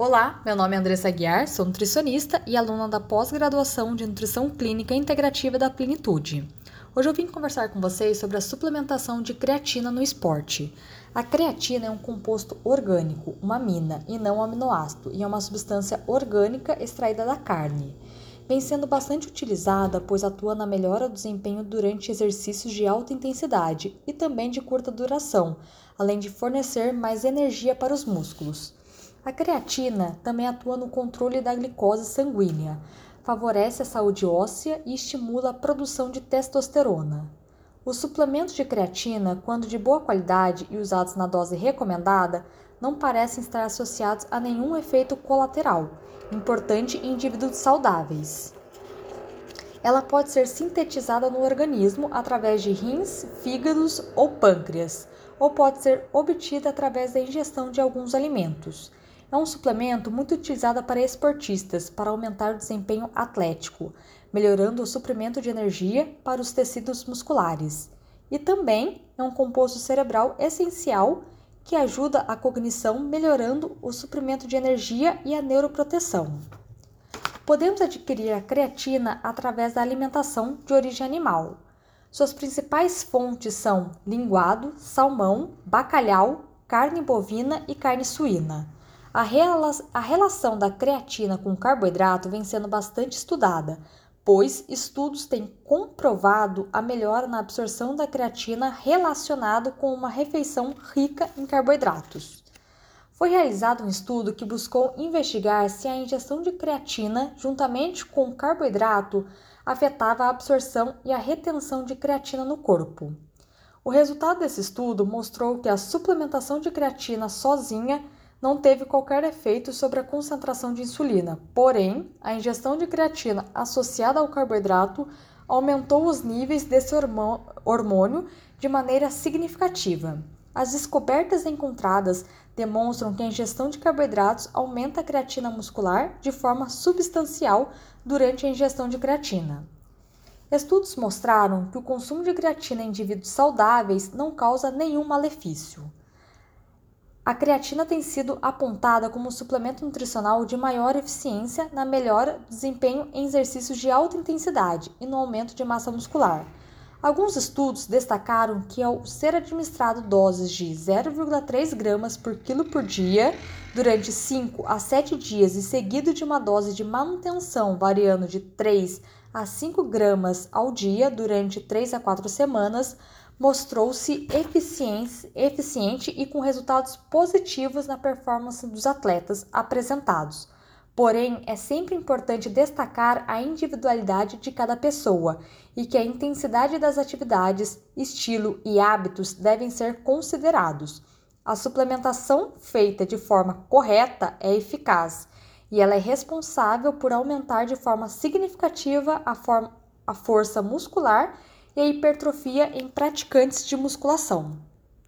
Olá, meu nome é Andressa Guiar, sou nutricionista e aluna da pós-graduação de Nutrição Clínica Integrativa da Plenitude. Hoje eu vim conversar com vocês sobre a suplementação de creatina no esporte. A creatina é um composto orgânico, uma mina, e não um aminoácido, e é uma substância orgânica extraída da carne. Vem sendo bastante utilizada, pois atua na melhora do desempenho durante exercícios de alta intensidade e também de curta duração, além de fornecer mais energia para os músculos. A creatina também atua no controle da glicose sanguínea, favorece a saúde óssea e estimula a produção de testosterona. Os suplementos de creatina, quando de boa qualidade e usados na dose recomendada, não parecem estar associados a nenhum efeito colateral, importante em indivíduos saudáveis. Ela pode ser sintetizada no organismo através de rins, fígados ou pâncreas, ou pode ser obtida através da ingestão de alguns alimentos. É um suplemento muito utilizado para esportistas para aumentar o desempenho atlético, melhorando o suprimento de energia para os tecidos musculares. E também é um composto cerebral essencial que ajuda a cognição, melhorando o suprimento de energia e a neuroproteção. Podemos adquirir a creatina através da alimentação de origem animal. Suas principais fontes são linguado, salmão, bacalhau, carne bovina e carne suína. A, rela a relação da creatina com o carboidrato vem sendo bastante estudada, pois estudos têm comprovado a melhora na absorção da creatina relacionado com uma refeição rica em carboidratos. Foi realizado um estudo que buscou investigar se a ingestão de creatina, juntamente com carboidrato, afetava a absorção e a retenção de creatina no corpo. O resultado desse estudo mostrou que a suplementação de creatina sozinha não teve qualquer efeito sobre a concentração de insulina, porém, a ingestão de creatina associada ao carboidrato aumentou os níveis desse hormônio de maneira significativa. As descobertas encontradas demonstram que a ingestão de carboidratos aumenta a creatina muscular de forma substancial durante a ingestão de creatina. Estudos mostraram que o consumo de creatina em indivíduos saudáveis não causa nenhum malefício. A creatina tem sido apontada como um suplemento nutricional de maior eficiência na melhora do desempenho em exercícios de alta intensidade e no aumento de massa muscular. Alguns estudos destacaram que ao ser administrado doses de 0,3 gramas por quilo por dia durante 5 a 7 dias e seguido de uma dose de manutenção variando de 3 a 5 gramas ao dia durante 3 a 4 semanas, mostrou-se eficiente e com resultados positivos na performance dos atletas apresentados. Porém, é sempre importante destacar a individualidade de cada pessoa e que a intensidade das atividades, estilo e hábitos devem ser considerados. A suplementação feita de forma correta é eficaz e ela é responsável por aumentar de forma significativa a, forma, a força muscular e a hipertrofia em praticantes de musculação.